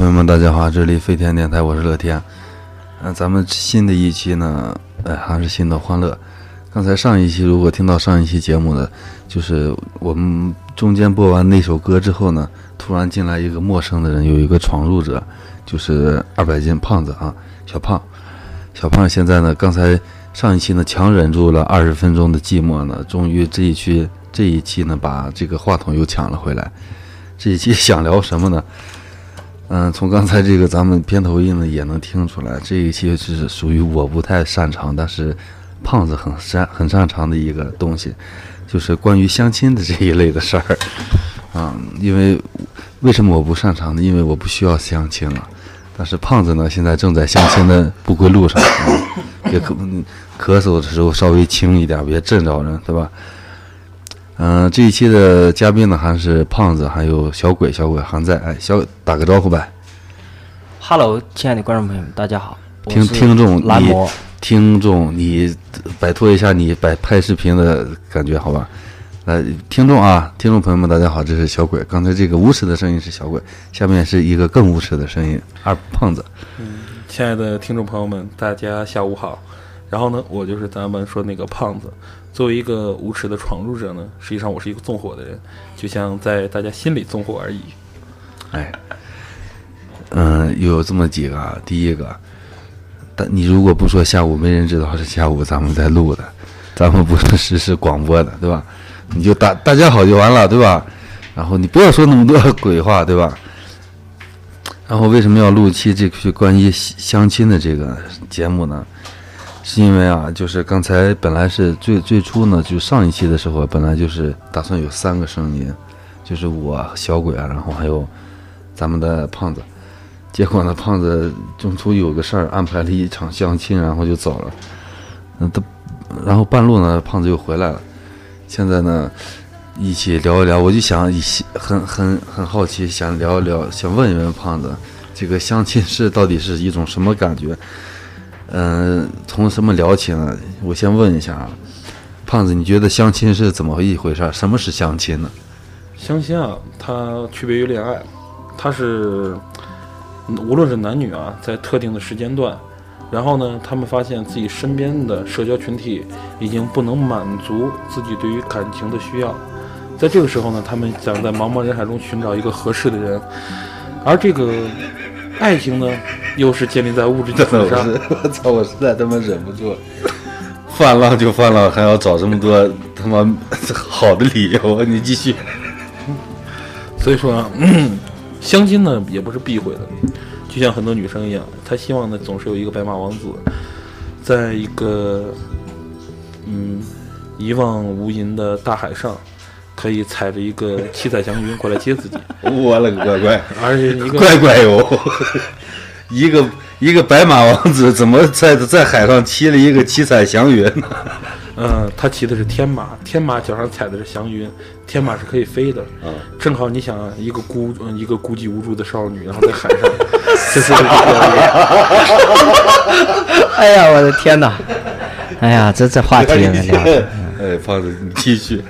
朋友们，大家好，这里飞天电台，我是乐天。嗯、咱们新的一期呢，呃，还是新的欢乐。刚才上一期如果听到上一期节目的，就是我们中间播完那首歌之后呢，突然进来一个陌生的人，有一个闯入者，就是二百斤胖子啊，小胖。小胖现在呢，刚才上一期呢强忍住了二十分钟的寂寞呢，终于这一期这一期呢把这个话筒又抢了回来。这一期想聊什么呢？嗯，从刚才这个咱们片头音呢也能听出来，这一期是属于我不太擅长，但是胖子很擅很擅长的一个东西，就是关于相亲的这一类的事儿。啊、因为为什么我不擅长呢？因为我不需要相亲了。但是胖子呢，现在正在相亲的不归路上，啊别咳咳嗽的时候稍微轻一点，别震着人，对吧？嗯、这一期的嘉宾呢还是胖子，还有小鬼，小鬼还在，哎，小打个招呼呗。Hello，亲爱的观众朋友们，大家好。听听众你听众，你摆脱一下你摆拍视频的感觉，好吧？呃，听众啊，听众朋友们，大家好，这是小鬼。刚才这个无耻的声音是小鬼，下面是一个更无耻的声音，二胖子。嗯亲爱的听众朋友们，大家下午好。然后呢，我就是咱们说那个胖子。作为一个无耻的闯入者呢，实际上我是一个纵火的人，就像在大家心里纵火而已。哎，嗯、又有这么几个啊。第一个，但你如果不说下午，没人知道是下午咱们在录的，咱们不是实时广播的，对吧？你就大大家好就完了，对吧？然后你不要说那么多鬼话，对吧？然后为什么要录期这个关于相亲的这个节目呢？是因为啊，就是刚才本来是最最初呢，就上一期的时候，本来就是打算有三个声音，就是我小鬼啊，然后还有咱们的胖子。结果呢，胖子中途有个事儿，安排了一场相亲，然后就走了。嗯，都，然后半路呢，胖子又回来了。现在呢，一起聊一聊，我就想以很很很好奇，想聊一聊，想问一问胖子，这个相亲是到底是一种什么感觉？嗯、从什么聊起呢？我先问一下啊，胖子，你觉得相亲是怎么一回事？什么是相亲呢？相亲啊，它区别于恋爱，它是无论是男女啊，在特定的时间段，然后呢，他们发现自己身边的社交群体已经不能满足自己对于感情的需要，在这个时候呢，他们想在茫茫人海中寻找一个合适的人，而这个爱情呢，又是建立在物质基础上。我操！我实在他妈忍不住了，泛浪就泛浪，还要找这么多他妈 好的理由。你继续。所以说啊，相亲呢也不是避讳的，就像很多女生一样，她希望呢总是有一个白马王子，在一个嗯一望无垠的大海上，可以踩着一个七彩祥云过来接自己，我了个乖乖，而且一个乖乖哟！一个一个白马王子怎么在在海上骑了一个七彩祥云呢？嗯，他骑的是天马，天马脚上踩的是祥云，天马是可以飞的。嗯，正好你想啊，一个孤嗯一个孤寂无助的少女，然后在海上，这是个表演。哎呀，我的天哪！哎呀，这这话题有点聊。哎，胖子，你继续。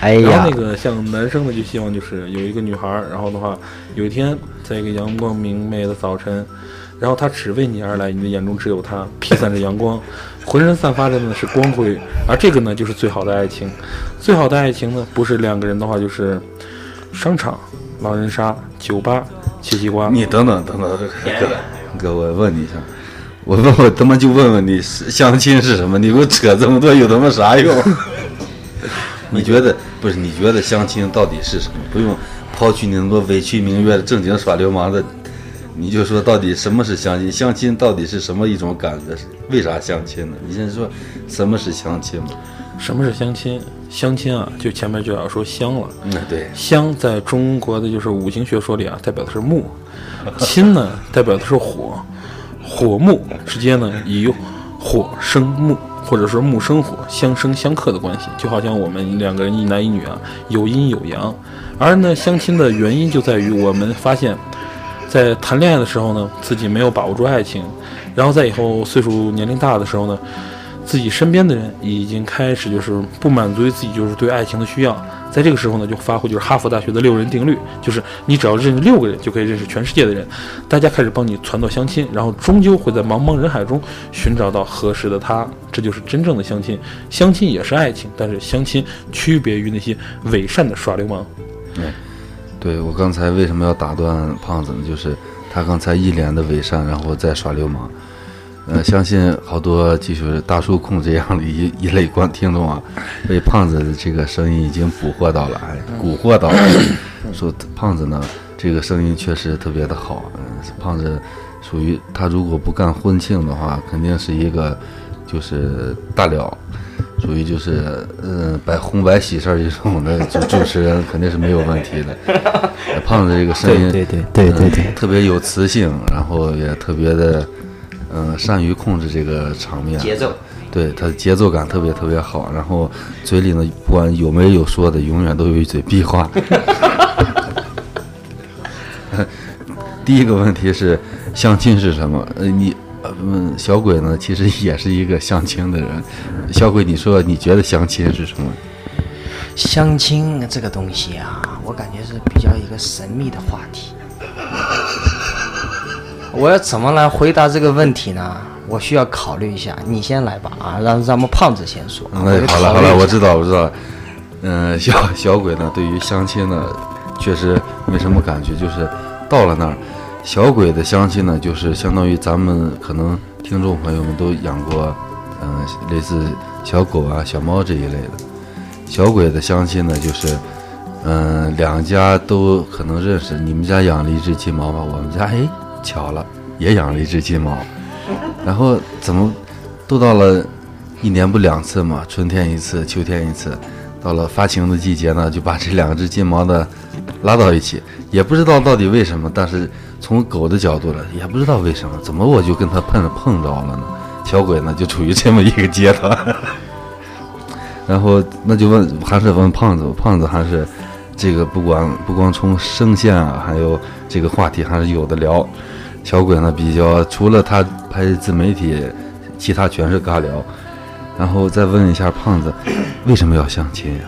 哎呀然后那，个像男生的，就希望就是有一个女孩儿，然后的话，有一天在一个阳光明媚的早晨，然后她只为你而来，你的眼中只有她，披散着阳光，浑身散发着呢是光辉，而这个呢就是最好的爱情。最好的爱情呢，不是两个人的话，就是商场、狼人杀、酒吧、切西瓜。你等等等等，哥哥，我问你一下，我问我他妈就问问你，相亲是什么？你给我扯这么多有他妈啥用？你觉得不是？你觉得相亲到底是什么？不用抛去你那么多委屈明月的正经耍流氓的，你就说到底什么是相亲？相亲到底是什么一种感觉？为啥相亲呢？你先说什么是相亲吧。什么是相亲？相亲啊，就前面就要说相了。嗯，对，相在中国的就是五行学说里啊，代表的是木；亲呢，代表的是火。火木之间呢，以火生木，或者是木生火，相生相克的关系，就好像我们两个人一男一女啊，有阴有阳。而呢，相亲的原因就在于我们发现，在谈恋爱的时候呢，自己没有把握住爱情，然后在以后岁数年龄大的时候呢，自己身边的人已经开始就是不满足于自己就是对爱情的需要，在这个时候呢，就发挥就是哈佛大学的六人定律，就是你只要认识六个人，就可以认识全世界的人。大家开始帮你传道相亲，然后终究会在茫茫人海中寻找到合适的他，这就是真正的相亲。相亲也是爱情，但是相亲区别于那些伪善的耍流氓。对我刚才为什么要打断胖子呢？就是他刚才一脸的伪善，然后再耍流氓。呃，相信好多就是大叔控这样的一一类观听众啊，被胖子的这个声音已经捕获到了，哎，蛊惑到了。说胖子呢，这个声音确实特别的好。嗯，胖子属于他如果不干婚庆的话，肯定是一个就是大了。属于就是嗯白红白喜事儿这种的主主持人肯定是没有问题的。胖子这个声音对对对对对特别有磁性，然后也特别的嗯善于控制这个场面节奏。对他的节奏感特别特别好，然后嘴里呢不管有没有说的，永远都有一嘴逼话。第一个问题是相亲是什么？呃，你呃嗯，小鬼呢其实也是一个相亲的人。小鬼，你说你觉得相亲是什么？相亲这个东西啊，我感觉是比较一个神秘的话题。我要怎么来回答这个问题呢？我需要考虑一下。你先来吧，啊，让咱们胖子先说。我哎，好了好了，我知道我知道。嗯，小小鬼呢，对于相亲呢，确实没什么感觉，就是到了那儿，小鬼的相亲呢，就是相当于咱们可能听众朋友们都养过，嗯、类似小狗啊、小猫这一类的。小鬼的相亲呢，就是，嗯、两家都可能认识。你们家养了一只金毛吧？我们家哎，巧了，也养了一只金毛。然后怎么都到了一年不两次嘛，春天一次，秋天一次。到了发情的季节呢，就把这两只金毛的拉到一起，也不知道到底为什么，但是从狗的角度呢，也不知道为什么，怎么我就跟它碰碰着了呢？小鬼呢就处于这么一个阶段，然后那就问，还是问胖子，胖子还是这个不管不光从声线啊，还有这个话题还是有的聊。小鬼呢比较除了他拍自媒体，其他全是尬聊。然后再问一下胖子，为什么要相亲呀、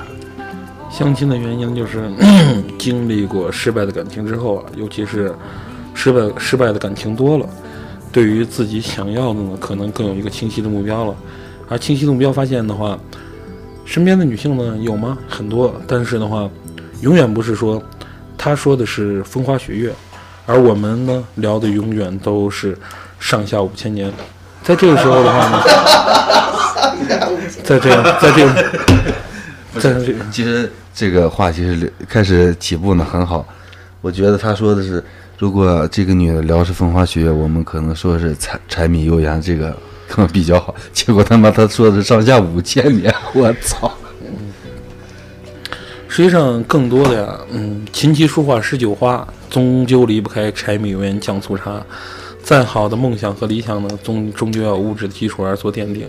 相亲的原因就是 经历过失败的感情之后啊，尤其是失败失败的感情多了，对于自己想要的呢，可能更有一个清晰的目标了。而清晰的目标发现的话，身边的女性呢有吗？很多，但是的话，永远不是说他说的是风花雪月，而我们呢聊的永远都是上下五千年。在这个时候的话呢，在这样，在这个，在这个。其实这个话其实开始起步呢很好，我觉得他说的是，如果这个女的聊是风花雪月，我们可能说是柴柴米油盐这个可能比较好。结果他妈他说的是上下五千年，我操！实际上，更多的呀，嗯，琴棋书画诗酒花，终究离不开柴米油盐酱醋茶。再好的梦想和理想呢，终终究要物质的基础而做奠定。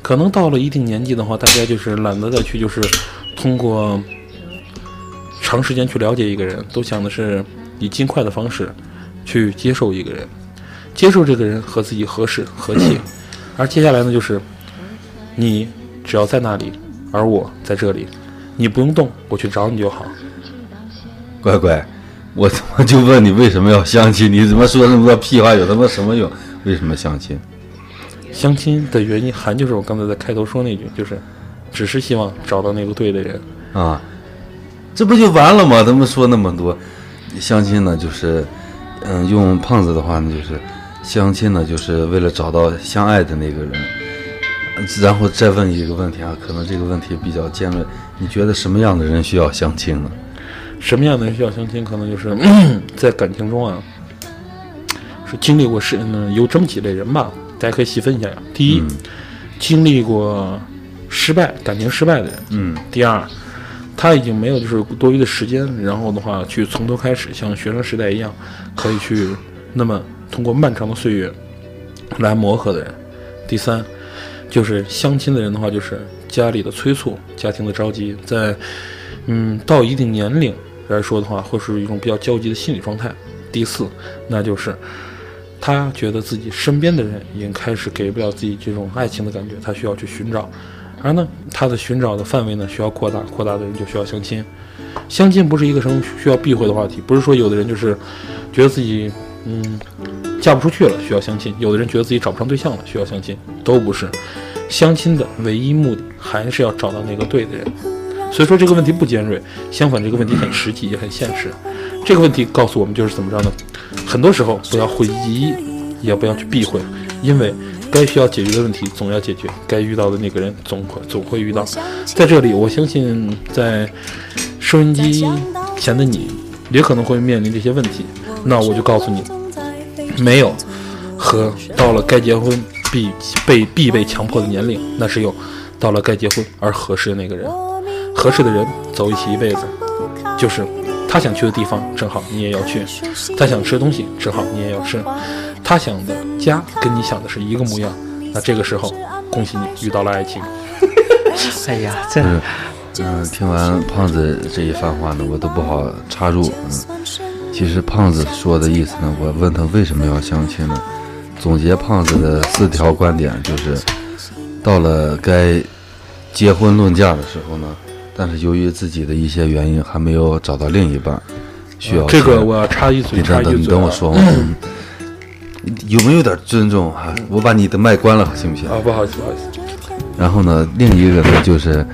可能到了一定年纪的话，大家就是懒得再去，就是通过长时间去了解一个人，都想的是以尽快的方式去接受一个人，接受这个人和自己合适和气。而接下来呢，就是你只要在那里，而我在这里。你不用动，我去找你就好。乖乖，我他妈就问你为什么要相亲？你怎么说那么多屁话有他妈什么用？为什么相亲？相亲的原因还就是我刚才在开头说那句，就是只是希望找到那个对的人。啊，这不就完了吗？他们说那么多，相亲呢，就是，嗯，用胖子的话呢，就是相亲呢，就是为了找到相爱的那个人。然后再问一个问题啊，可能这个问题比较尖锐，你觉得什么样的人需要相亲呢？什么样的人需要相亲？可能就是 在感情中啊，是经历过是嗯有这么几类人吧，大家可以细分一下呀。第一，经历过失败感情失败的人；嗯第二，他已经没有就是多余的时间，然后的话去从头开始，像学生时代一样，可以去那么通过漫长的岁月来磨合的人；第三，就是相亲的人的话，就是家里的催促、家庭的着急，在嗯到一定年龄来说的话，会是一种比较焦急的心理状态。第四，那就是他觉得自己身边的人已经开始给不了自己这种爱情的感觉，他需要去寻找。而呢，他的寻找的范围呢需要扩大，扩大的人就需要相亲。相亲不是一个什么需要避讳的话题，不是说有的人就是觉得自己嗯嫁不出去了需要相亲，有的人觉得自己找不上对象了需要相亲，都不是。相亲的唯一目的还是要找到那个对的人。所以说这个问题不尖锐，相反这个问题很实际也很现实。这个问题告诉我们就是怎么着呢？很多时候不要讳疾，也不要去避讳，因为该需要解决的问题总要解决，该遇到的那个人总会总会遇到。在这里，我相信在收音机前的你也可能会面临这些问题。那我就告诉你，没有和到了该结婚必被必被强迫的年龄，那是有到了该结婚而合适的那个人。合适的人走一起一辈子，就是他想去的地方，正好你也要去；他想吃的东西，正好你也要吃；他想的家跟你想的是一个模样。那这个时候，恭喜你遇到了爱情。哎呀，这嗯嗯，听完胖子这一番话呢，我都不好插入。嗯，其实胖子说的意思呢，我问他为什么要相亲呢？总结胖子的四条观点就是，到了该结婚论嫁的时候呢，但是由于自己的一些原因还没有找到另一半，需要这个我要插一嘴，你等等，你插一嘴啊等我说完。嗯有没有点尊重啊？我把你的麦关了，行不行？啊，不好意思，不好意思。然后呢，另一个呢就是，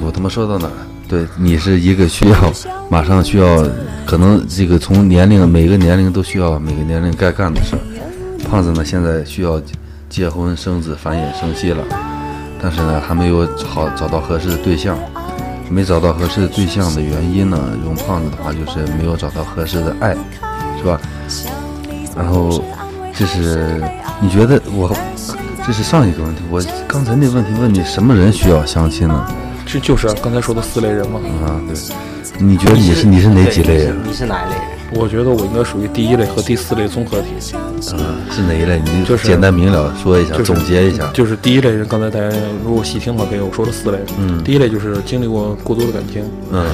我他妈说到哪儿了？对你是一个需要 马上需要，可能这个从年龄每个年龄都需要每个年龄该干的事儿。胖子呢现在需要结婚生子繁衍生息了，但是呢还没有好找到合适的对象。没找到合适的对象的原因呢，用胖子的话就是没有找到合适的爱，是吧？然后这是你觉得我这是上一个问题，我刚才那问题问你什么人需要相亲呢？这就是啊刚才说的四类人嘛。啊，对，你觉得你是你是哪几类人？你是哪一类人？我觉得我应该属于第一类和第四类综合体，嗯，是哪一类？你就是简单明了说一下，就是总结一下。就是第一类人。刚才大家如果细听的话，可以我说了四类。嗯第一类就是经历过过多的感情，嗯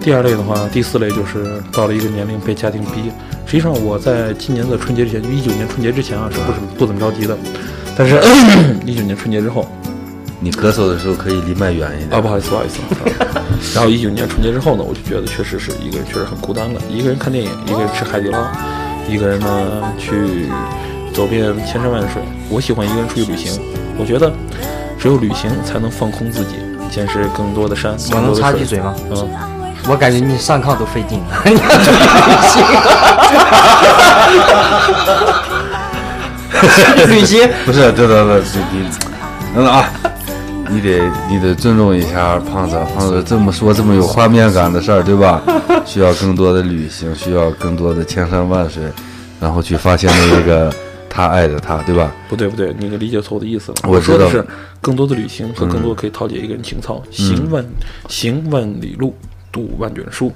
第二类的话，第四类就是到了一个年龄被家庭逼。实际上我在今年的春节之前，就一九年春节之前啊，是不怎么不怎么着急的，但是 一九年春节之后你咳嗽的时候可以离麦远一点啊，点。不好意思，不好意思。啊 然后一九年春节之后呢，我就觉得确实是一个人确实很孤单了，一个人看电影，一个人吃海底捞，一个人呢去走遍千山万水。我喜欢一个人出去旅行，我觉得只有旅行才能放空自己，见识更多的山，我能。插句嘴吗？嗯，我感觉你上炕都费劲了。旅行，不是，对对对，你你等等啊，你得你得尊重一下胖子，胖子这么说这么有画面感的事儿，对吧？需要更多的旅行，需要更多的千山万水，然后去发现那一个他爱的他，对吧？不对不对，你理解错我的意思了。我说的是更多的旅行和更多可以陶冶一个人情操。行万行万里路，读万卷书。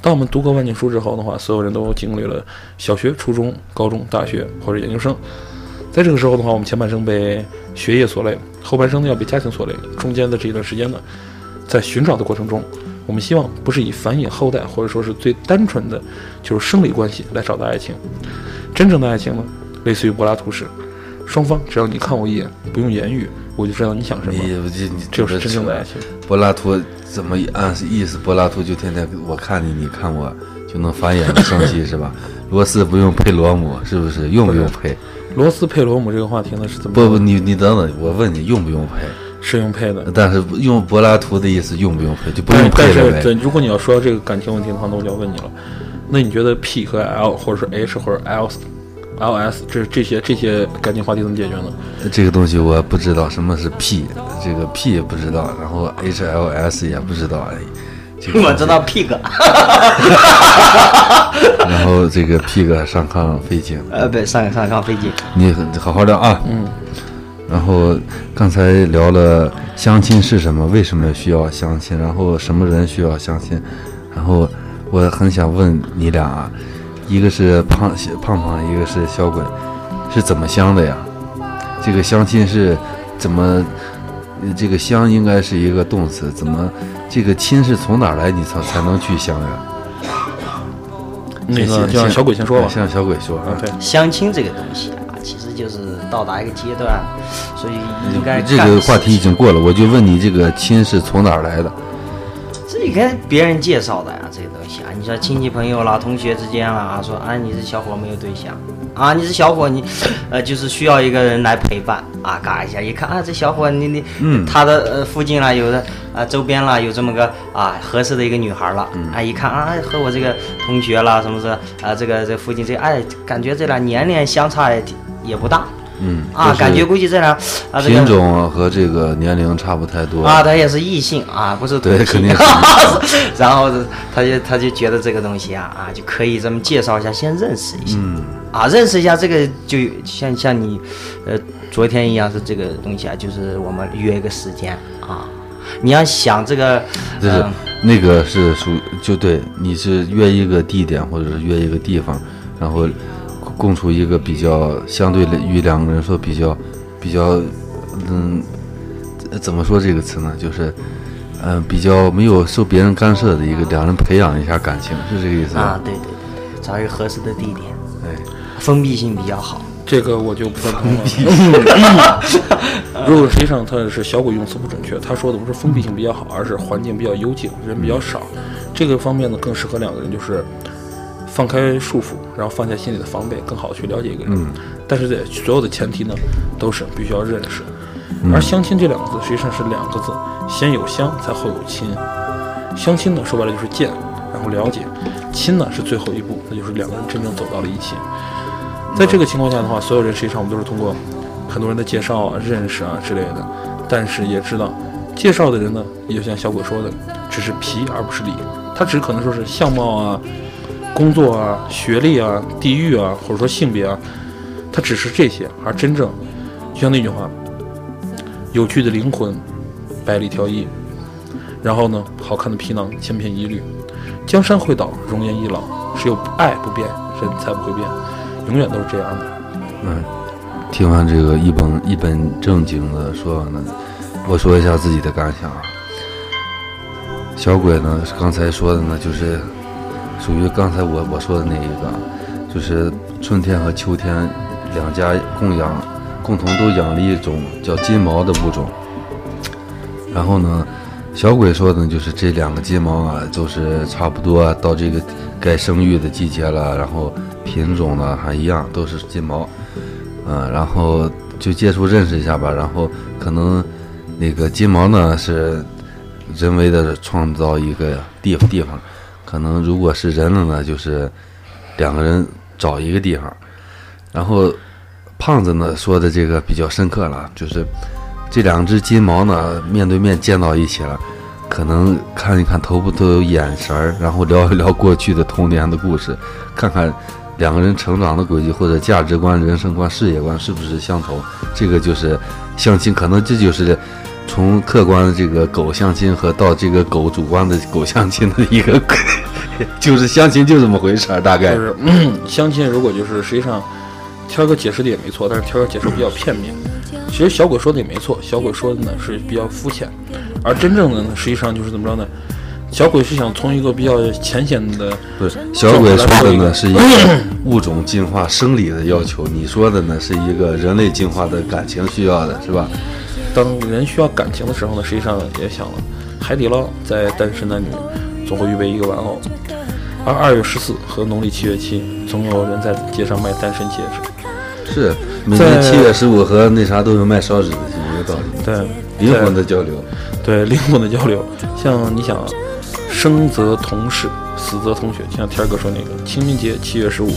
当我们读过万卷书之后的话，所有人都经历了小学、初中、高中、大学或者研究生。在这个时候的话，我们前半生被学业所累，后半生呢要被家庭所累。中间的这一段时间呢，在寻找的过程中，我们希望不是以繁衍后代，或者说是最单纯的就是生理关系来找到爱情。真正的爱情呢，类似于柏拉图式，双方只要你看我一眼，不用言语，我就知道你想什么。你你你这就是真正的爱情。柏拉图怎么暗示意思？柏拉图就天天我看你，你看我，就能繁衍生息是吧？罗斯不用配罗姆，是不是？用不用配？罗斯配罗姆这个话题呢是怎么？不不，你你等等，我问你用不用配？是用配的。但是用柏拉图的意思用不用配？就不用配了但是？如果你要说这个感情问题的话，那我就要问你了。那你觉得 P 和 L 或者是 H 或者 L L S 这这些这些感情话题怎么解决呢？这个东西我不知道什么是 P，这个 P 也不知道，然后 H L S 也不知道，哎，这个我知道 pig，然后这个 Pig 上炕费劲，呃，不，上上炕费劲。你好好聊啊。嗯，然后刚才聊了相亲是什么，为什么需要相亲，然后什么人需要相亲，然后我很想问你俩啊，一个是胖胖胖，一个是小鬼，是怎么相的呀？这个相亲是怎么？呃这个相应该是一个动词，怎么这个亲是从哪儿来？你才才能去相呀？那个先就让小鬼先说吧。先让小鬼说啊，对，相亲这个东西啊，其实就是到达一个阶段，所以应该这个话题已经过了，我就问你，这个亲是从哪儿来的？这跟别人介绍的呀，这些东西啊，你说亲戚朋友啦、同学之间啦，说啊你这小伙没有对象啊，你这小伙你，呃就是需要一个人来陪伴啊，嘎一下一看啊这小伙你你，嗯他的呃附近啦有的啊周边啦有这么个啊合适的一个女孩了，嗯啊一看啊和我这个同学啦什么是啊这个这附近这哎感觉这俩年龄相差也挺也不大嗯，啊，感觉估计这俩啊品种和这个年龄差不太多啊，他也是异性啊，不是对肯定是 然后他就他就觉得这个东西啊啊就可以这么介绍一下，先认识一下。嗯啊，认识一下这个就像像你，呃，昨天一样是这个东西啊，就是我们约一个时间啊。你要想这个，就是嗯那个是属于就对，你是约一个地点或者是约一个地方，然后供出一个比较相对于两个人说比较比较嗯呃怎么说这个词呢？就是嗯、呃比较没有受别人干涉的一个两人培养一下感情，是这个意思啊吧？，对对对对，找一个合适的地点，哎，封闭性比较好。这个我就不赞同了。如果实际上他是小鬼用词不准确，他说的不是封闭性比较好，而是环境比较幽静，人比较少。这个方面呢，更适合两个人，就是放开束缚，然后放下心里的防备，更好的去了解一个人。嗯但是在所有的前提呢，都是必须要认识。而相亲这两个字实际上是两个字，先有相，才后有亲。相亲呢，说白了就是见，然后了解；亲呢是最后一步，那就是两个人真正走到了一起。在这个情况下的话，所有人实际上我们都是通过很多人的介绍啊、认识啊之类的，但是也知道，介绍的人呢，也就像小鬼说的，只是皮而不是里，他只可能说是相貌啊、工作啊、学历啊、地域啊，或者说性别啊，他只是这些，而真正就像那句话，有趣的灵魂，百里挑一，然后呢，好看的皮囊千篇一律，江山会倒，容颜易老，只有爱不变，人才不会变，永远都是这样的。嗯，听完这个一本一本正经的说完了，我说一下自己的感想啊。小鬼呢，刚才说的呢，就是属于刚才我我说的那一个，就是春天和秋天两家共养，共同都养了一种叫金毛的物种。然后呢，小鬼说的，就是这两个金毛啊，都是差不多到这个该生育的季节了，然后品种呢还一样，都是金毛。嗯，然后就接触认识一下吧，然后可能那个金毛呢是人为的创造一个地地方，可能如果是人了呢，就是两个人找一个地方，然后胖子呢说的这个比较深刻了，就是这两只金毛呢面对面见到一起了。可能看一看头部都有眼神儿，然后聊一聊过去的童年的故事，看看两个人成长的轨迹或者价值观、人生观、事业观是不是相同。这个就是相亲，可能这就是从客观的这个狗相亲和到这个狗主观的狗相亲的一个，就是相亲就这么回事儿，大概就是、嗯、相亲，如果就是实际上，天儿哥解释的也没错，但是天儿哥解释比较片面。其实小鬼说的也没错，小鬼说的呢是比较肤浅，而真正的呢，实际上就是怎么着呢？小鬼是想从一个比较浅显的，不是小鬼说的呢是一个物种进化生理的要求，你说的呢是一个人类进化的感情需要的，是吧？当人需要感情的时候呢，实际上也想了，海底捞在单身男女总会预备一个玩偶，而二月十四和农历七月七，总有人在街上卖单身戒指。是每年七月十五和那啥都有卖烧纸的，是一个道理。对，灵魂的交流，对灵魂的交流，像你想啊，生则同室，死则同穴，就像天儿哥说那个清明节七月十五，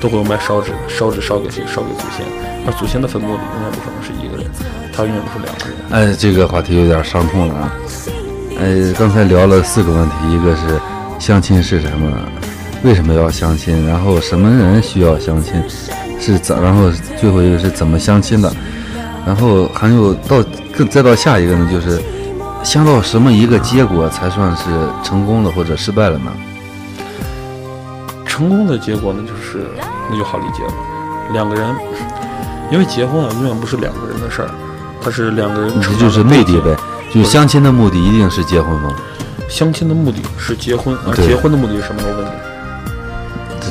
都会有卖烧纸，烧纸烧给谁？烧给祖先，而祖先的坟墓里永远不可能是一个人，他永远都是两个人。哎，这个话题有点伤痛了啊。哎，刚才聊了四个问题，一个是相亲是什么，为什么要相亲，然后什么人需要相亲，是怎，然后最后一个是怎么相亲的，然后还有到更再到下一个呢，就是相到什么一个结果才算是成功了或者失败了呢？成功的结果呢，就是那就好理解了，两个人，因为结婚啊，永远不是两个人的事儿，它是两个人成这就是目的呗，就是相亲的目的一定是结婚吗？相亲的目的是结婚，而结婚的目的是什么？我问你，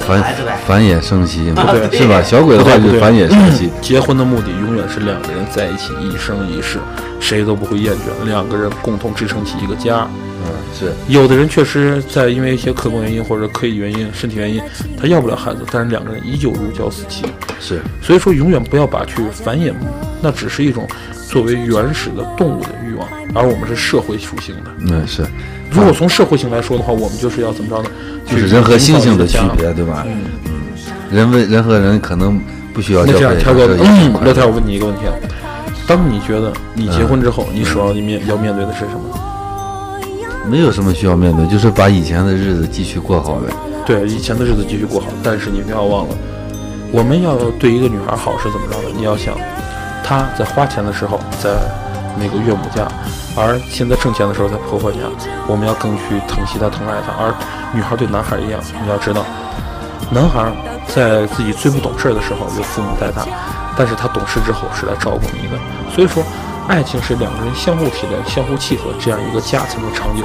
繁繁衍生息嘛，对是吧？小鬼的话就是繁衍生息，结婚的目的永远是两个人在一起一生一世，谁都不会厌倦，两个人共同支撑起一个家。嗯，是有的人确实在因为一些客观原因或者刻意原因、身体原因，他要不了孩子，但是两个人依旧如胶似漆。是，所以说，永远不要把去繁衍，那只是一种作为原始的动物的欲望，而我们是社会属性的。嗯是，如果从社会性来说的话，我们就是要怎么着呢？就是人和猩猩的区别，对吧？嗯，人为人和人可能不需要那这样，交配，天哥，嗯乐天，我问你一个问题啊，当你觉得你结婚之后，你首要面要面对的是什么？没有什么需要面对，就是把以前的日子继续过好呗。对，以前的日子继续过好，但是你不要忘了，我们要对一个女孩好是怎么着的？你要想，她在花钱的时候在那个岳母家，而现在挣钱的时候在婆婆家，我们要更去疼惜她、疼爱她。而女孩对男孩一样，你要知道，男孩在自己最不懂事的时候由父母带大，但是他懂事之后是来照顾你的。所以说，爱情是两个人相互体谅、相互契合，这样一个家才能长久。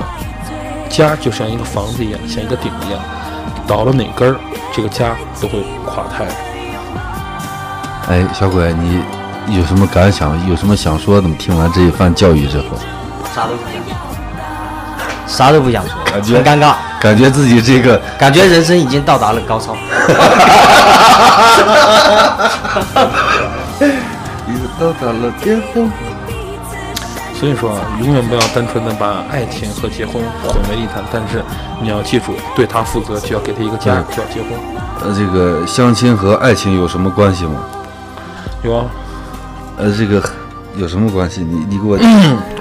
家就像一个房子一样，像一个顶一样，倒了哪根儿，这个家都会垮塌。哎，小鬼，你有什么感想？有什么想说的吗？听完这一番教育之后，啥都不想说，啥都不想说，感觉很尴尬，感觉自己这个感觉人生已经到达了高潮。已经到达了巅峰。所以说啊，永远不要单纯的把爱情和结婚混为一谈，但是你要记住，对他负责就要给他一个家，就要结婚。呃，这个相亲和爱情有什么关系吗？有啊，呃，这个有什么关系？你你给我，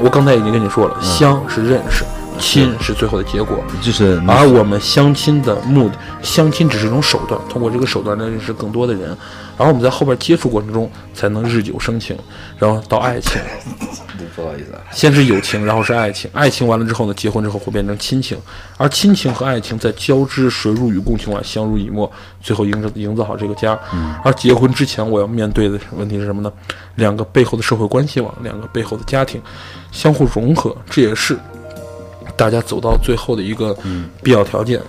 我刚才已经跟你说了，相是认识，亲是最后的结果。就是而我们相亲的目的，相亲只是一种手段，通过这个手段来认识更多的人，然后我们在后边接触过程中才能日久生情，然后到爱情，不好意思啊，先是友情，然后是爱情，爱情完了之后呢，结婚之后会变成亲情，而亲情和爱情在交织、水乳与共情外相濡以沫，最后营造营造好这个家。而结婚之前，我要面对的问题是什么呢？两个背后的社会关系网，两个背后的家庭相互融合，这也是大家走到最后的一个必要条件。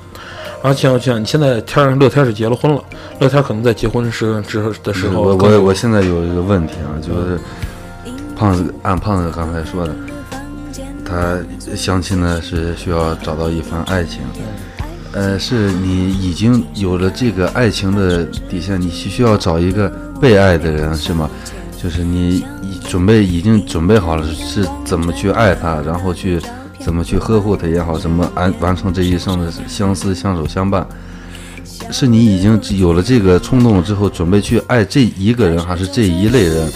而且像你现在天儿乐天是结了婚了，乐天可能在结婚时之后的时候我，我我现在有一个问题啊，就是胖子按胖子刚才说的，他相亲呢是需要找到一份爱情，呃，是你已经有了这个爱情的底线，你需需要找一个被爱的人是吗？就是你已准备已经准备好了是怎么去爱他，然后去怎么去呵护他也好，怎么完完成这一生的相思相守相伴。是你已经有了这个冲动之后，准备去爱这一个人，还是这一类人？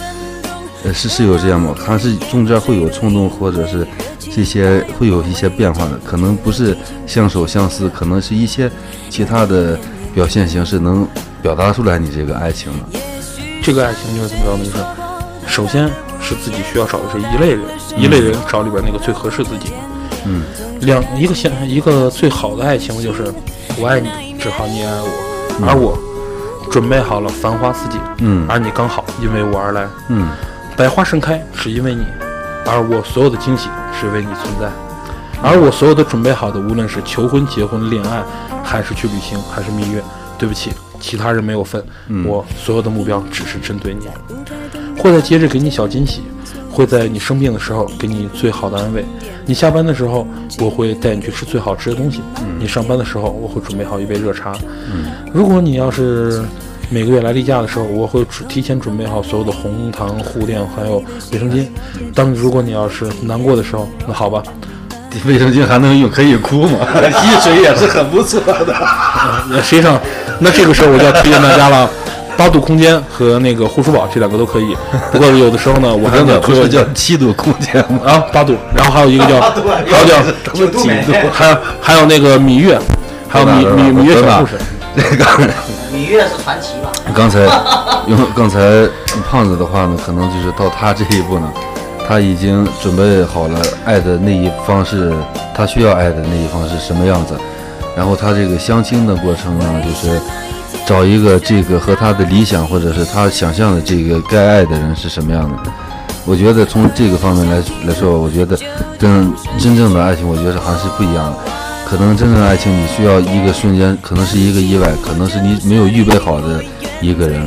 呃，是是有这样吗？还是中间会有冲动，或者是这些会有一些变化的？可能不是相守相思，可能是一些其他的表现形式能表达出来你这个爱情了。这个爱情就是怎么着呢？就是首先是自己需要找的是一类人，一类人找里边那个最合适自己的。嗯，两一个相一个最好的爱情就是我爱你，只好你也爱我，而我准备好了繁花似锦，嗯。而你刚好因为我而来，嗯。百花盛开是因为你，而我所有的惊喜是为你存在，而我所有的准备好的，无论是求婚、结婚、恋爱，还是去旅行，还是蜜月，对不起，其他人没有份，我所有的目标只是针对你，会在节日给你小惊喜，会在你生病的时候给你最好的安慰，你下班的时候我会带你去吃最好吃的东西，你上班的时候我会准备好一杯热茶，如果你要是每个月来例假的时候，我会提前准备好所有的红糖、护垫还有卫生巾。当如果你要是难过的时候，那好吧，卫生巾还能用，可以哭吗？吸水也是很不错的。那 实际上，那这个时候我就要推荐大家了，八度空间和那个护舒宝这两个都可以。不过有的时候呢，我还真的不想推叫七度空间吗？啊八度，然后还有一个叫还有叫几度？还有还有那个芈月，还有芈芈芈月小护士。这个 芈月是传奇吧？刚才 用刚才胖子的话呢，可能就是到他这一步呢，他已经准备好了爱的那一方是他需要爱的那一方是什么样子，然后他这个相亲的过程呢，就是找一个这个和他的理想或者是他想象的这个该爱的人是什么样的。我觉得从这个方面来来说，我觉得跟真正的爱情，我觉得还是不一样的。可能真正的爱情，你需要一个瞬间，可能是一个意外，可能是你没有预备好的一个人，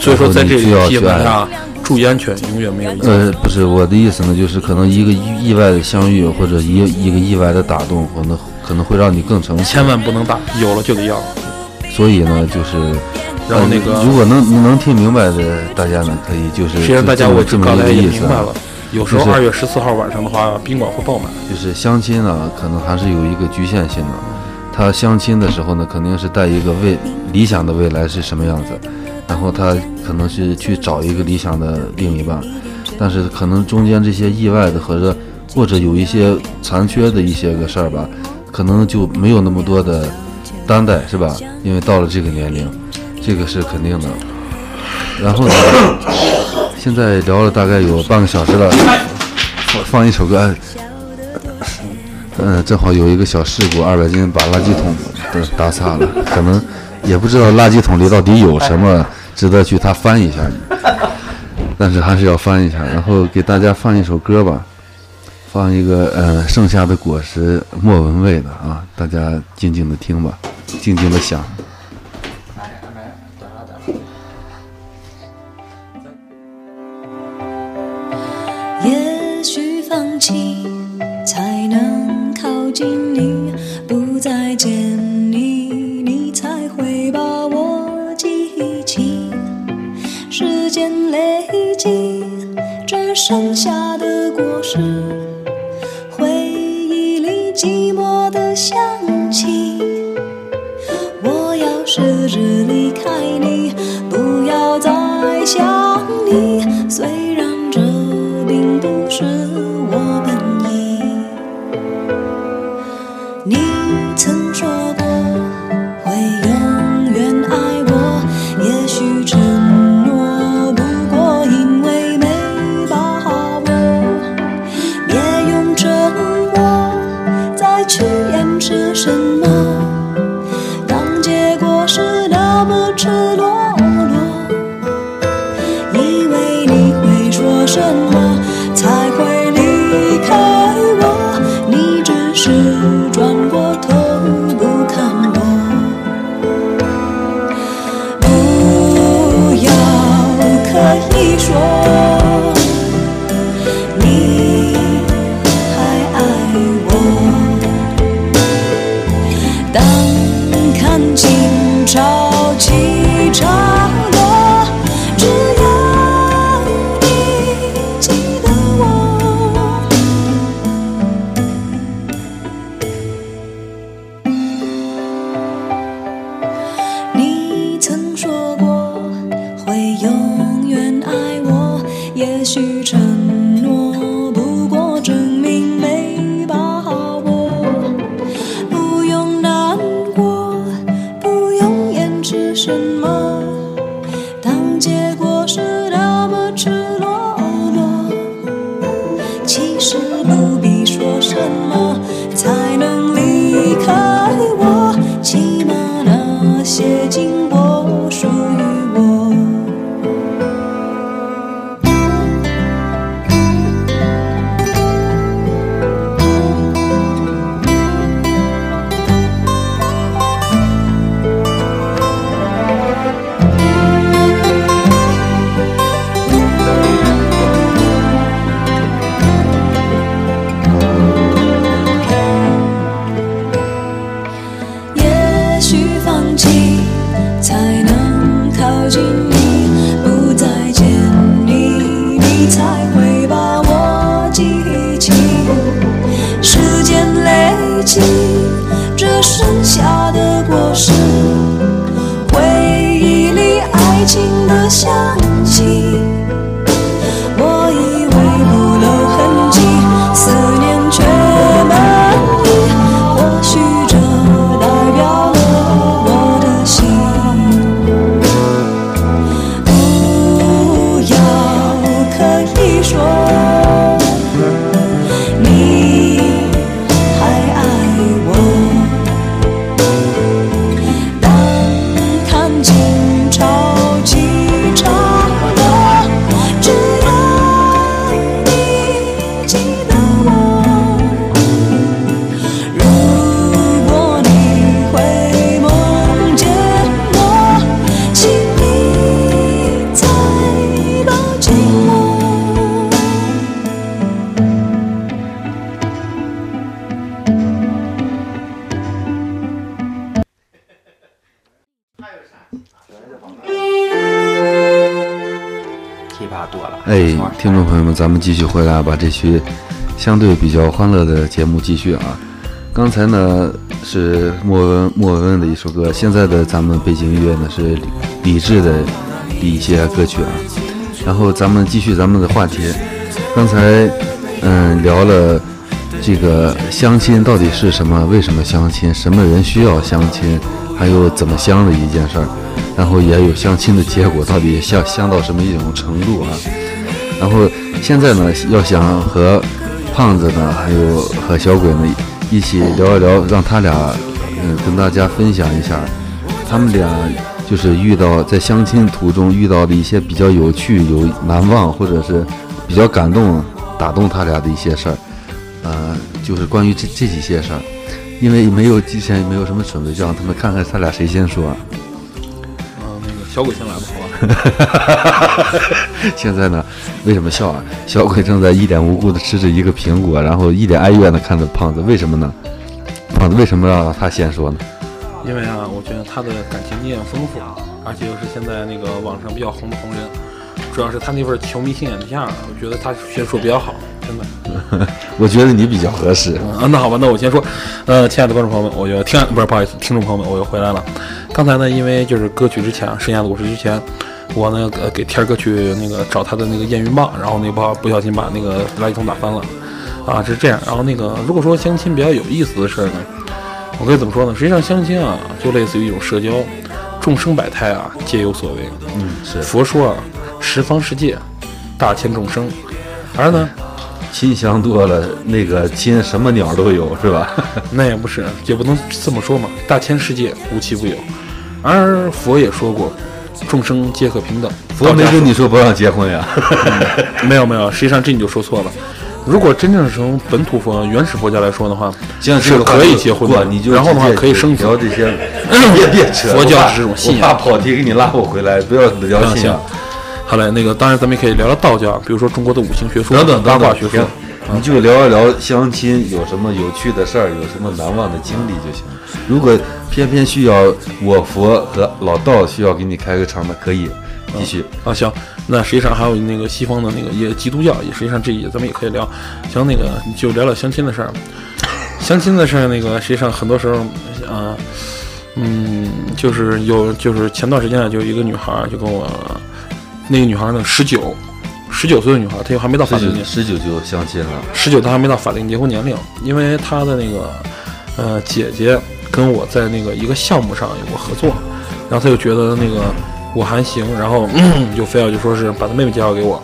所以说在这里然后你需要去爱。基本上注意安全，永远没有。呃，不是我的意思呢，就是可能一个意意外的相遇，或者一一个意外的打动，可能可能会让你更成熟。千万不能打，有了就得要。所以呢，就是，让那个呃如果能能听明白的，大家呢可以就是实际上大家我刚才一个意思明白了，有时候二月十四号晚上的话，宾馆会爆满。就是相亲呢，可能还是有一个局限性的。他相亲的时候呢，肯定是带一个未理想的未来是什么样子，然后他可能是去找一个理想的另一半，但是可能中间这些意外的或者或者有一些残缺的一些个事儿吧，可能就没有那么多的担待，是吧？因为到了这个年龄，这个是肯定的。然后呢，现在聊了大概有半个小时了，放放一首歌。哎嗯，正好有一个小事故，二百斤把垃圾桶都打洒了，可能也不知道垃圾桶里到底有什么值得去他翻一下，但是还是要翻一下。然后给大家放一首歌吧，放一个呃《盛夏的果实》，莫文蔚的啊，大家静静的听吧，静静的想。笑继续回来把这期相对比较欢乐的节目继续啊。刚才呢是莫文莫文蔚的一首歌，现在的咱们背景音乐呢是李李志的一些歌曲啊。然后咱们继续咱们的话题，刚才嗯聊了这个相亲到底是什么，为什么相亲，什么人需要相亲，还有怎么相的一件事儿，然后也有相亲的结果到底相相到什么一种程度啊。然后现在呢，要想和胖子呢，还有和小鬼呢一起聊一聊，让他俩嗯跟大家分享一下他们俩就是遇到在相亲途中遇到的一些比较有趣、有难忘，或者是比较感动、打动他俩的一些事儿。呃，就是关于这这几些事儿，因为没有之前没有什么准备，就让他们看看他俩谁先说。嗯，那个小鬼先来，吧？哈 现在呢，为什么笑啊？小鬼正在一脸无辜的吃着一个苹果，然后一脸哀怨的看着胖子。为什么呢？胖子为什么让他先说呢？因为啊，我觉得他的感情经验丰富，而且又是现在那个网上比较红的红人，主要是他那份球迷心眼下，我觉得他先说比较好，真的。我觉得你比较合适。啊，那好吧，那我先说，呃，亲爱的观众朋友们，我又听不是不好意思，听众朋友们，我又回来了。刚才呢，因为就是歌曲之前，剩下的故事之前，我呢呃给天儿哥去那个找他的那个验孕棒，然后那不不小心把那个垃圾桶打翻了，啊，是这样。然后那个如果说相亲比较有意思的事儿呢，我可以怎么说呢？实际上相亲啊，就类似于一种社交，众生百态啊，皆有所为。嗯，是佛说啊，十方世界，大千众生，而呢。亲相多了，那个亲什么鸟都有，是吧？那也不是，也不能这么说嘛。大千世界无奇不有，而佛也说过，众生皆可平等。佛没跟你说不让结婚呀？没有没有，实际上这你就说错了。如果真正是从本土佛原始佛教来说的话，像是可以结婚的，你就然后的话可以生子。聊这些，别别扯。佛教是这种信仰我怕跑题给你拉不回来，不要聊信仰。好嘞，那个当然咱们也可以聊聊道教，比如说中国的五行学说、等等八卦学说。你就聊一聊相亲有什么有趣的事儿，有什么难忘的经历就行。如果偏偏需要我佛和老道需要给你开个场的，可以继续。啊，行，那实际上还有那个西方的那个也基督教，也实际上这也咱们也可以聊，行那个你就聊聊相亲的事儿。相亲的事儿，那个实际上很多时候，啊、嗯，就是有就是前段时间啊，就有一个女孩儿就跟我，那个女孩呢十九，十九岁的女孩，她又还没到法定年，十九就相亲了，十九她还没到法定结婚年龄，因为她的那个呃姐姐跟我在那个一个项目上有过合作，然后她就觉得那个我还行，然后、就非要就说是把她妹妹介绍给我，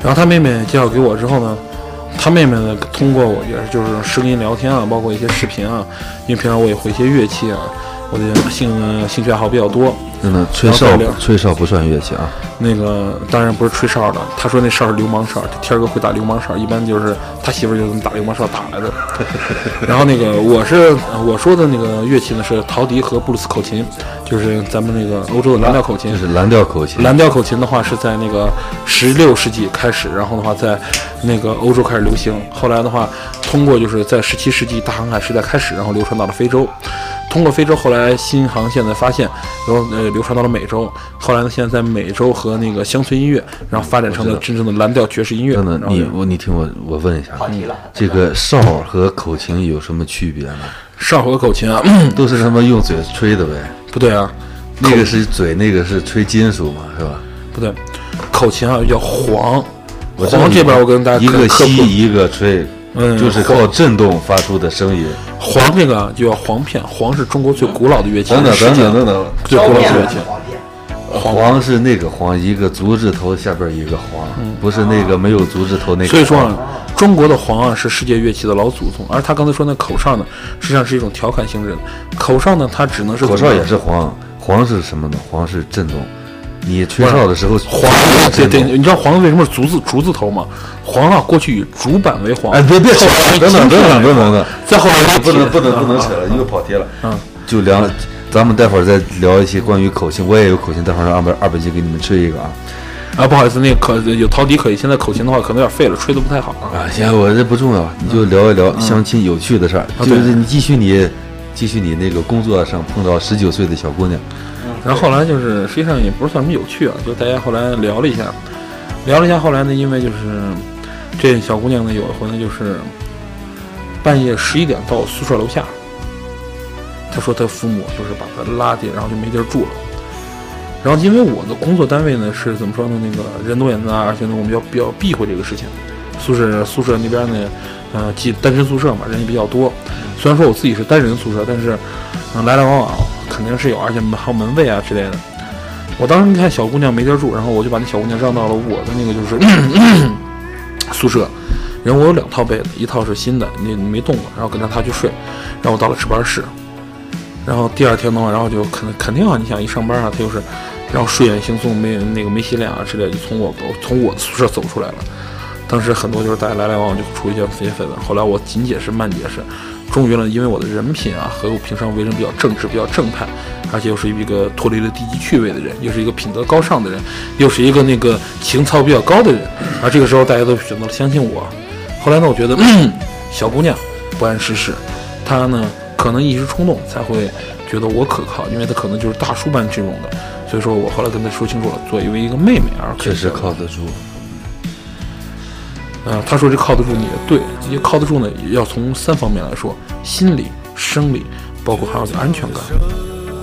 然后她妹妹介绍给我之后呢，她妹妹呢通过我也是就是声音聊天啊，包括一些视频啊，因为平常我也会一些乐器啊，我的兴兴趣爱好比较多，真的吹哨吹哨不算乐器啊。那个当然不是吹哨的，他说那哨是流氓哨，天儿哥会打流氓哨，一般就是他媳妇就这么打流氓哨打来的。然后那个我是我说的那个乐器呢是陶笛和布鲁斯口琴，就是咱们那个欧洲的蓝调口琴就。是蓝调口琴，蓝调口琴的话是在那个十六世纪开始，然后的话在那个欧洲开始流行，后来的话通过就是在十七世纪大航海时代开始，然后流传到了非洲，通过非洲后来新航线的发现，然后呃流传到了美洲，后来呢现在在美洲和那个乡村音乐，然后发展成了真正的蓝调爵士音乐。真的，然后你我你听我我问一下，跑题了。这个哨和口琴有什么区别呢？哨和口琴啊，都是他妈用嘴吹的呗。不对啊，那个是嘴，那个是吹金属嘛，是吧？不对，口琴啊叫簧，我知道簧这边我跟大家一个吸一个吹，嗯就是靠震动发出的声音。簧这个啊就叫簧片，簧是中国最古老的乐器，等等等等等等，最古老的乐器。黄是那个黄，一个足字头下边一个黄，不是那个没有足字头那个。所以说啊，中国的簧啊是世界乐器的老祖宗，而他刚才说那口哨呢，实际上是一种调侃性质的。口哨呢，它只能是口哨也是黄，黄是什么呢？黄是震动。你吹哨的时候，黄，对对，你知道黄为什么是竹字竹字头吗？黄啊，过去以竹板为黄。哎，别别扯后来，等等等等等等等，再后来不能不能不能扯了，又跑题了。嗯，就聊，咱们待会儿再聊一些关于口琴，我也有口琴，待会儿让二百二百斤给你们吹一个啊。啊，不好意思，那个可有陶笛可以，现在口琴的话可能有点废了，吹的不太好啊。啊，行，我这不重要，你就聊一聊相亲有趣的事儿，就是你继续你继续你那个工作上碰到十九岁的小姑娘，然后后来就是，实际上也不是算什么有趣啊，就大家后来聊了一下，聊了一下，后来呢，因为就是这小姑娘呢，有一回呢，就是半夜十一点到宿舍楼下，她说她父母就是把她拉进，然后就没地儿住了。然后因为我的工作单位呢是怎么说呢，那个人多眼杂，而且呢我们要比较避讳这个事情。宿舍宿舍那边呢，呃，寄单身宿舍嘛，人也比较多。虽然说我自己是单人宿舍，但是嗯、来来往往肯定是有，而且还有门卫啊之类的。我当时一看小姑娘没地儿住，然后我就把那小姑娘让到了我的那个就是 宿舍。然后我有两套被子，一套是新的，那没动过，然后跟着她去睡。然后我到了值班室，然后第二天的话，然后就肯肯定啊，你想一上班啊，她就是，然后睡眼惺忪，没那个没洗脸啊之类的，就从我从我的宿舍走出来了。当时很多就是大家来来往往就出一些这些绯闻。后来我紧解释慢解释，终于呢，因为我的人品啊和我平常为人比较正直、比较正派，而且又是一个脱离了低级趣味的人，又是一个品德高尚的人，又是一个那个情操比较高的人。而这个时候大家都选择了相信我。后来呢，我觉得、小姑娘不谙世事，她呢可能一时冲动才会觉得我可靠，因为她可能就是大叔般这种的。所以说我后来跟她说清楚了，作为一个妹妹而确实靠得住。呃，他说这靠得住你也对，也靠得住呢，要从三方面来说：心理、生理，包括还有安全感。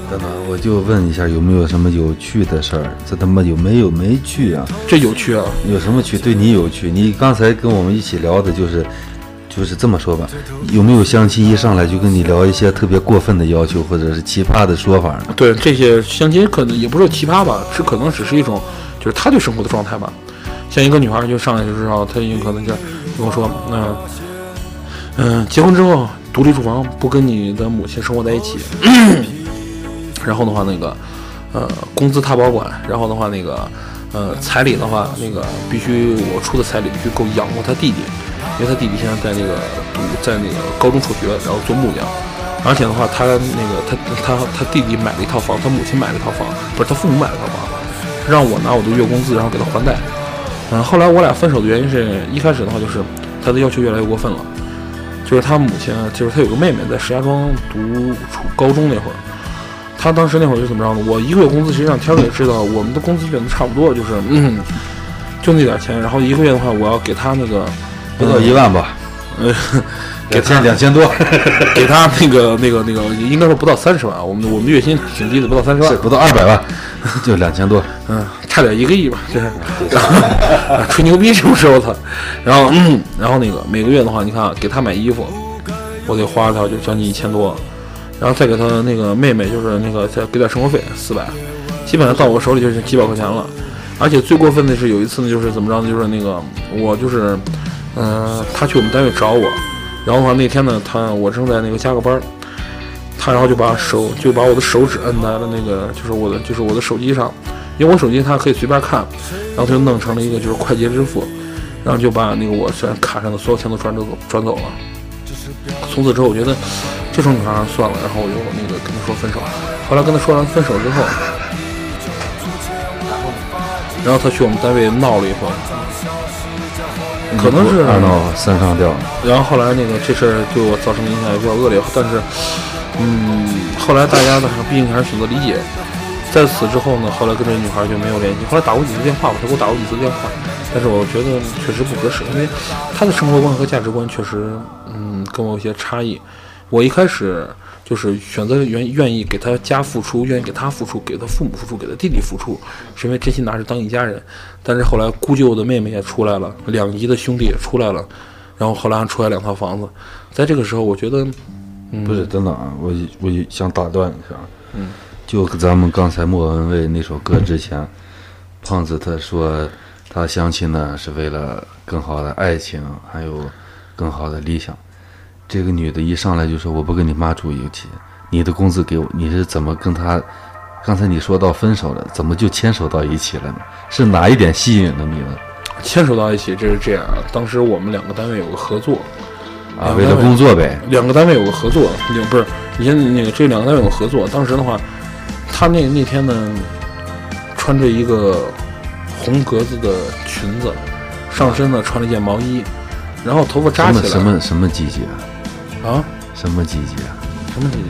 等等，我就问一下，有没有什么有趣的事儿？这他妈有没有没趣啊？这有趣啊！有什么趣？对你有趣？你刚才跟我们一起聊的就是，就是这么说吧？有没有相亲一上来就跟你聊一些特别过分的要求，或者是奇葩的说法呢？对这些相亲，可能也不是奇葩吧，这可能只是一种，就是他对生活的状态吧。像一个女孩就上来就知道，她有可能就跟我说，嗯、嗯、结婚之后独立住房，不跟你的母亲生活在一起。然后的话，那个，呃，工资他保管。然后的话，那个，呃，彩礼的话，那个必须我出的彩礼必须够养活他弟弟，因为他弟弟现在在那个读在那个高中辍学，然后做木匠。而且的话，他那个他他他弟弟买了一套房，他母亲买了一套房，不是他父母买了套房，让我拿我的月工资，然后给他还贷。嗯，后来我俩分手的原因是一开始的话就是他的要求越来越过分了，就是他母亲，就是他有个妹妹在石家庄读初高中那会儿，他当时那会儿就怎么着呢？我一个月工资实际上天儿也知道，我们的工资基本都差不多，就是嗯，就那点钱，然后一个月的话我要给他那个不到一万吧？呃，两千两千多，给他那个那个那个，应该说不到三十万，我们我们月薪挺低的，不到三十万是，不到二百万，就两千多。嗯，差点一个亿吧，就是，啊吹牛逼什么时候操？然后嗯，然后那个每个月的话，你看啊，给他买衣服，我得花掉就将近一千多，然后再给他那个妹妹，就是那个再给点生活费四百，基本上到我手里就是几百块钱了。而且最过分的是有一次呢，就是怎么着呢？就是那个我就是，嗯、他去我们单位找我，然后的话那天呢，他我正在那个加个班，他然后就把手就把我的手指摁在了那个就是我的就是我的手机上，因为我手机它可以随便看，然后他就弄成了一个就是快捷支付，然后就把那个我虽然卡上的所有钱都转走转走了。从此之后，我觉得这种女孩算了，然后我就那个跟她说分手。后来跟她说完分手之后，然后她去我们单位闹了一回，可能是二到三上吊。然后后来那个这事儿对我造成的影响也比较恶劣，但是，嗯，后来大家呢，毕竟还是选择理解。在此之后呢，后来跟这女孩就没有联系。后来打过几次电话吧，她给我打过几次电话，但是我觉得确实不合适，因为她的生活观和价值观确实，嗯，跟我有些差异。我一开始就是选择愿愿意给他家付出，愿意给他付出，给他父母付出，给他弟弟付出，是因为真心拿着当一家人。但是后来姑舅的妹妹也出来了，两姨的兄弟也出来了，然后后来还出来两套房子。在这个时候，我觉得，嗯，不是，等等啊，我我想打断一下，嗯，就咱们刚才莫文蔚那首歌之前，胖子他说他相亲呢是为了更好的爱情，还有更好的理想。这个女的一上来就说我不跟你妈住一起，你的工资给我，你是怎么跟她？刚才你说到分手了，怎么就牵手到一起了呢？是哪一点吸引了你呢？牵手到一起，这是这样啊。当时我们两个单位有个合作，啊，为了工作呗。两个单位有个合作，那个不是你先那个这两个单位有个合作。当时的话，她那那天呢，穿着一个红格子的裙子，上身呢穿了一件毛衣，然后头发扎起来。什么什么什么季节？啊？什么季节？什么季节？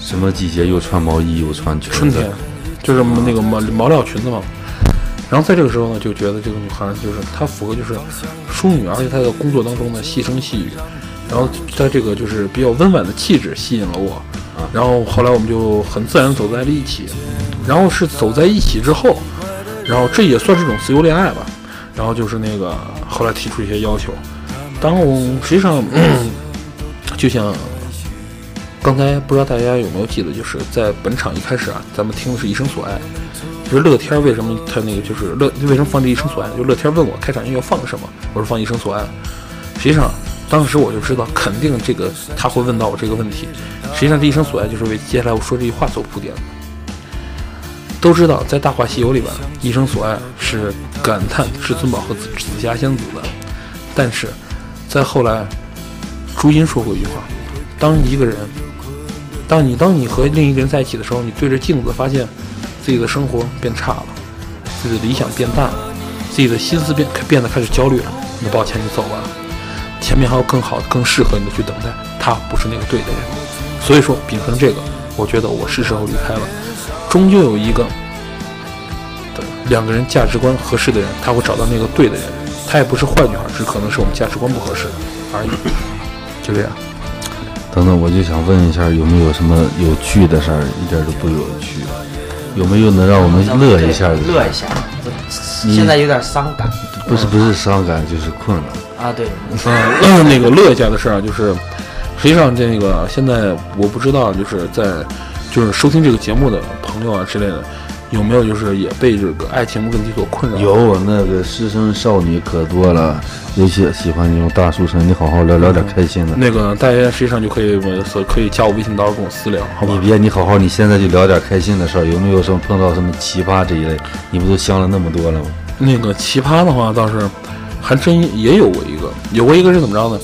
什么季节又穿毛衣又穿裙子？春天，就是那个毛毛料裙子嘛。然后在这个时候呢，就觉得这个女孩就是她符合就是淑女，而且她在工作当中呢细声细语，然后她这个就是比较温婉的气质吸引了我，然后后来我们就很自然地走在了一起，然后是走在一起之后，然后这也算是一种自由恋爱吧，然后就是那个后来提出一些要求，当我实际上就像刚才不知道大家有没有记得，就是在本场一开始啊，咱们听的是一生所爱。就是乐天为什么他那个就是乐为什么放这一生所爱？就乐天问我开场音乐放什么，我说放一生所爱。实际上当时我就知道肯定这个他会问到我这个问题。实际上这一生所爱就是为接下来我说这句话做铺垫的。都知道在《大话西游》里边，一生所爱是感叹至尊宝和紫紫霞仙子的，但是在后来，朱茵说过一句话：当一个人，当你当你和另一个人在一起的时候，你对着镜子发现。自己的生活变差了，自己的理想变淡了，自己的心思变变得开始焦虑了。那抱歉，你走吧，前面还有更好、更适合你的去等待。他不是那个对的人，所以说秉承这个，我觉得我是时候离开了。终究有一个对两个人价值观合适的人，他会找到那个对的人。他也不是坏女孩，只可能是我们价值观不合适而已。就这样。等等，我就想问一下，有没有什么有趣的事儿？一点都不有趣。有没有能让我们乐一下的？乐一下，现在有点伤感。不是不是伤感，就是困了。啊，对。嗯，那个乐一下的事儿，就是实际上这个现在我不知道，就是在就是收听这个节目的朋友啊之类的。有没有就是也被这个爱情问题所困扰？有，那个师生少女可多了，尤其喜欢那种大叔生。你好好聊聊点开心的。那个大家实际上就可以所可以加我微信，到时候跟我私聊，好吧？你别，你好好，你现在就聊点开心的事儿。有没有什么碰到什么奇葩这一类？你不都相了那么多了吗？那个奇葩的话倒是还真也有过一个，有过一个是怎么着呢？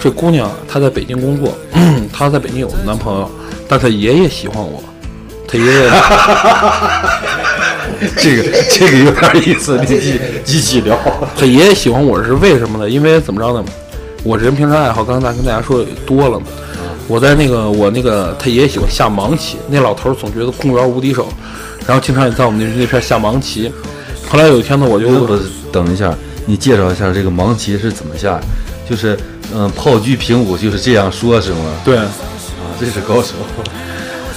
这姑娘她在北京工作，她在北京有男朋友，但她爷爷喜欢我。他爷爷，这个这个有点意思，你继继续聊。他爷爷喜欢我是为什么呢？因为怎么着呢？我这人平常爱好，刚才跟大家说多了。我在那个我那个他爷爷喜欢下盲棋，那老头总觉得公园无敌手，然后经常也在我们那那片下盲棋。后来有一天呢，我就等一下，你介绍一下这个盲棋是怎么下？就是嗯，炮车平五就是这样说，是吗？对，啊，这是高手。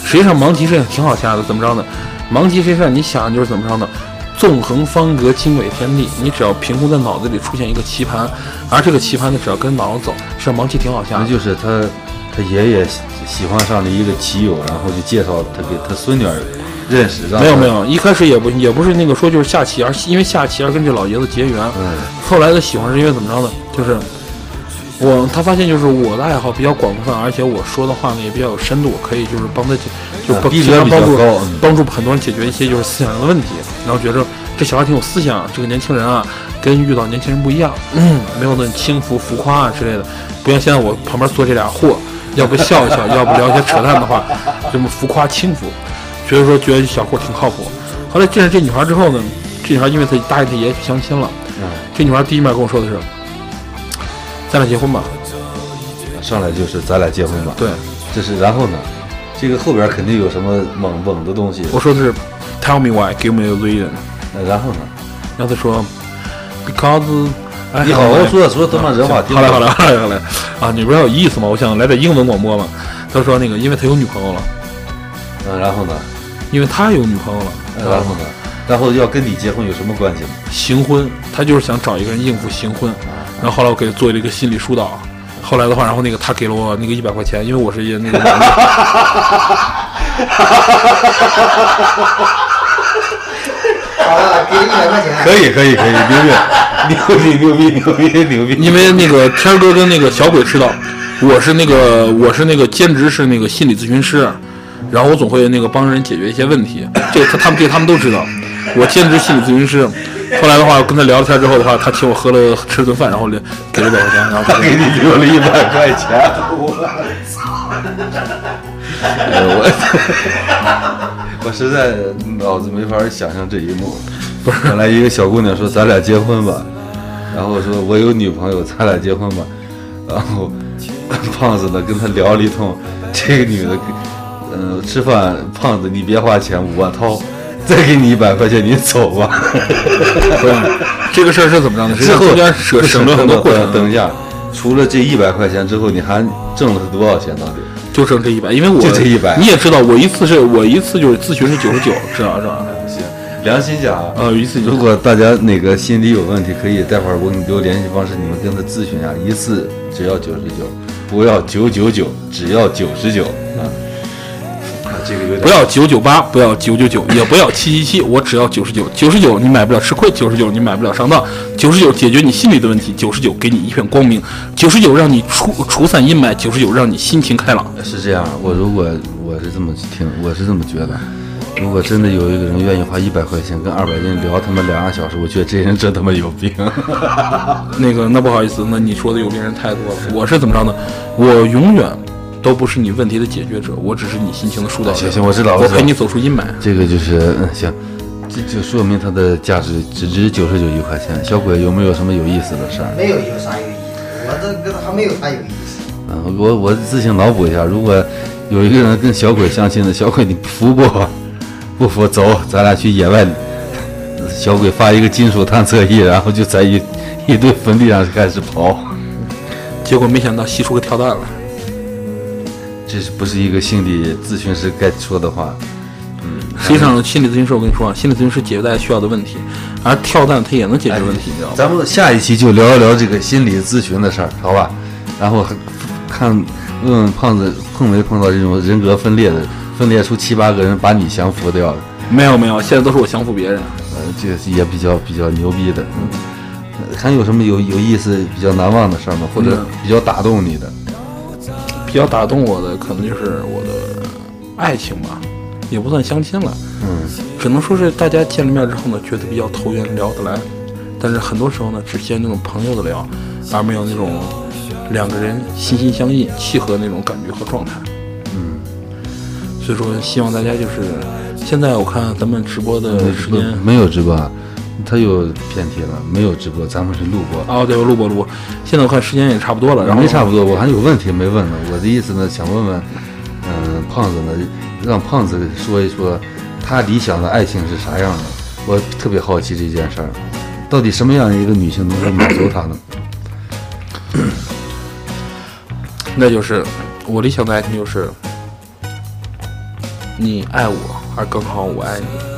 实际上盲棋是挺好下的，怎么着呢？盲棋实际上你想就是怎么着呢？纵横方格，经纬天地。你只要凭空在脑子里出现一个棋盘，而这个棋盘呢，只要跟脑子走，实际上盲棋挺好下。那就是他他爷爷喜欢上了一个棋友，然后就介绍他给他孙女儿认识。没有没有，一开始也不也不是那个说就是下棋，而因为下棋而跟这老爷子结缘。嗯。后来的喜欢是因为怎么着呢？就是。我他发现就是我的爱好比较广泛，而且我说的话呢也比较有深度，可以就是帮他解就帮帮助帮助很多人解决一些就是思想上的问题。然后觉着这小孩挺有思想，这个年轻人啊跟遇到年轻人不一样，没有那轻浮浮夸啊之类的，不像现在我旁边坐这俩货，要不笑一笑，要不聊些扯淡的话，这么浮夸轻浮，所以说觉得小伙挺靠谱。后来见着这女孩之后呢，这女孩因为她答应她爷爷去相亲了，这女孩第一面跟我说的是。咱俩结婚吧，上来就是咱俩结婚吧。对，这是然后呢，这个后边肯定有什么猛猛的东西。我说的是，Tell me why, give me a reason。那然后呢？然后他说，Because，你好好说，说他妈人话。好嘞，好嘞，好嘞，好嘞。啊，你不是有意思吗？我想来点英文广播嘛。他说那个，因为他有女朋友了。嗯，然后呢？因为他有女朋友了。然后呢？然后要跟你结婚有什么关系吗？行婚，他就是想找一个人应付行婚。然后后来我给他做了一个心理疏导，后来的话，然后那个他给了我那个一百块钱，因为我是一那个。好了，给一百块钱。可以可以可以，牛逼牛逼牛逼牛逼！因为那个天哥跟那个小鬼知道，我是那个我是那个兼职是那个心理咨询师，然后我总会那个帮人解决一些问题，这他他们这他们都知道，我兼职心理咨询师。后来的话，跟他聊了天之后的话，他请我喝了吃了顿饭，然后给了一百块钱，然后他给你 留了一百块钱。我操！我我实在脑子没法想象这一幕。不是，本来一个小姑娘说：“咱俩结婚吧。”然后说：“我有女朋友，咱俩结婚吧。”然后胖子呢跟他聊了一通，这个女的，嗯，吃饭，胖子你别花钱，我掏。再给你一百块钱，你走吧。不是这个事儿是怎么着呢？之后中间省省了很多过程，等一下，除了这一百块钱之后，你还挣了多少钱到底？就挣这一百，因为我就这100你也知道，我一次是我一次就是咨询是九十九，知道知道？行，良心讲啊，呃，一次如果大家哪个心里有问题，可以待会儿我给你留联系方式，你们跟他咨询一下，一次只要九十九，不要九九九，只要九十九啊。啊，这个有点不要九九八，不要九九九，也不要七七七，我只要九十九。九十九你买不了吃亏，九十九你买不了上当，九十九解决你心里的问题，九十九给你一片光明，九十九让你除除散阴霾，九十九让你心情开朗。是这样，我如果我是这么听，我是这么觉得。如果真的有一个人愿意花一百块钱跟二百斤聊他妈两个小时，我觉得这人真他妈有病。那个，那不好意思，那你说的有病人太多了。我是怎么着呢？我永远都不是你问题的解决者，我只是你心情的疏导者。行行，我知道，我陪你走出阴霾。这个就是嗯行，这就说明它的价值只值九十九一块钱。小鬼有没有什么有意思的事儿？没有有啥有意思，我这跟还没有啥有意思。嗯，我我自行脑补一下，如果有一个人跟小鬼相亲的，小鬼你服不？不服走，咱俩去野外。小鬼发一个金属探测仪，然后就在一一堆坟地上开始刨。结果没想到吸出个跳蛋来。这是不是一个心理咨询师该说的话？嗯实际上，心理咨询师我跟你说啊，心理咨询师解决大家需要的问题，而跳蛋它也能解决问题，你知道吗？咱们下一期就聊一聊这个心理咨询的事儿，好吧？然后还看问问胖子碰没碰到这种人格分裂的，分裂出七八个人把你降服掉的，没有没有，现在都是我降服别人。呃，这也比较比较牛逼的。嗯，呃还有什么有有意思、比较难忘的事儿吗？或者嗯比较打动你的？比较打动我的可能就是我的爱情吧，也不算相亲了，嗯，只能说是大家见了面之后呢，觉得比较投缘，聊得来。但是很多时候呢，只见那种朋友的聊，而没有那种两个人心心相印、契合那种感觉和状态。嗯，所以说，希望大家就是现在我看咱们直播的时不间。没有直播，啊，他又偏题了，没有直播，咱们是录播。哦，对，我录播录播。现在我看时间也差不多了，然后没差不多，我还有问题没问呢。我的意思呢，想问问，嗯、胖子呢，让胖子说一说他理想的爱情是啥样的？我特别好奇这件事儿，到底什么样一个女性能够满足他呢？那就是我理想的爱情就是你爱我，而更好我爱你。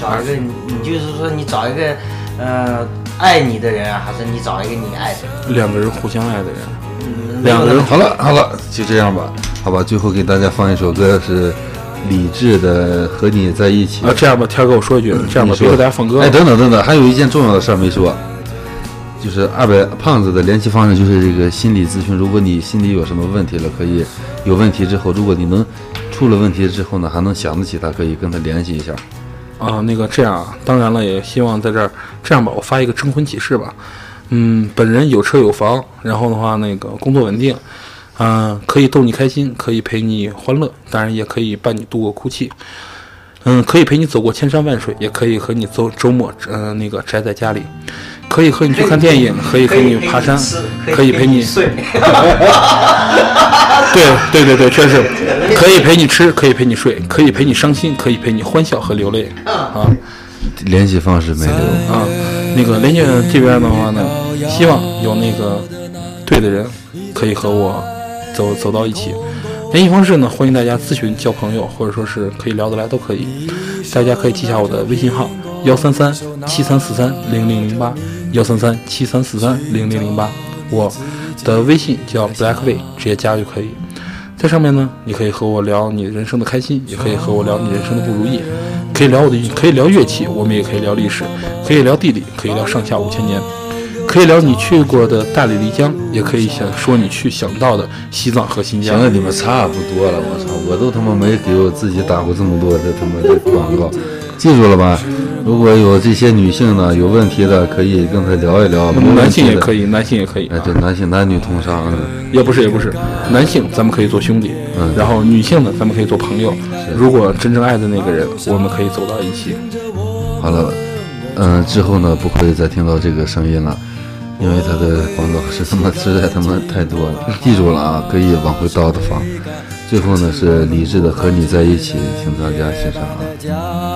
找一个你，你就是说你找一个，呃，爱你的人啊，还是你找一个你爱的人？两个人互相爱的人，嗯两个人好了好了，就这样吧，好吧。最后给大家放一首歌，是李志的《和你在一起》。啊，这样吧，天儿哥，我说一句，这样吧，别给大家放歌了。哎，等等等等，还有一件重要的事儿没说，就是二百胖子的联系方式就是这个心理咨询。如果你心里有什么问题了，可以有问题之后，如果你能出了问题之后呢，还能想得起他，可以跟他联系一下。啊，那个这样啊，当然了，也希望在这儿这样吧，我发一个征婚启事吧。嗯，本人有车有房，然后的话，那个工作稳定，嗯、可以逗你开心，可以陪你欢乐，当然也可以伴你度过哭泣。嗯，可以陪你走过千山万水，也可以和你周周末，嗯、那个宅在家里，可以和你去看电影，可以和你爬山，可以陪你睡。对对对对，确实可以陪你吃，可以陪你睡，可以陪你伤心，可以陪你欢笑和流泪啊联系方式没留，啊！那个联系这边的话呢，希望有那个对的人可以和我走走到一起。联系方式呢，欢迎大家咨询、交朋友，或者说是可以聊得来都可以。大家可以记下我的微信号：幺三三七三四三零零零八，幺三三七三四三零零零八。我的微信叫 Blackway，直接加就可以。在上面呢，你可以和我聊你人生的开心，也可以和我聊你人生的不如意，可以聊我的，可以聊乐器，我们也可以聊历史，可以聊地理，可以聊上下五千年，可以聊你去过的大理、丽江，也可以想说你去想到的西藏和新疆。行了，你们差不多了，我操，我都他妈没给我自己打过这么多的他妈的广告，记住了吧？如果有这些女性呢有问题的，可以跟她聊一聊。男性也可以，男性也可以、啊哎，对，男性男女通杀，嗯，也不是也不是，男性咱们可以做兄弟，嗯然后女性呢咱们可以做朋友。如果真正爱的那个人，我们可以走到一起。好了，嗯，之后呢不会再听到这个声音了，因为他的广告是他妈实在他妈太多了。记住了啊，可以往回倒的放。最后呢是理智的和你在一起，请大家欣赏啊。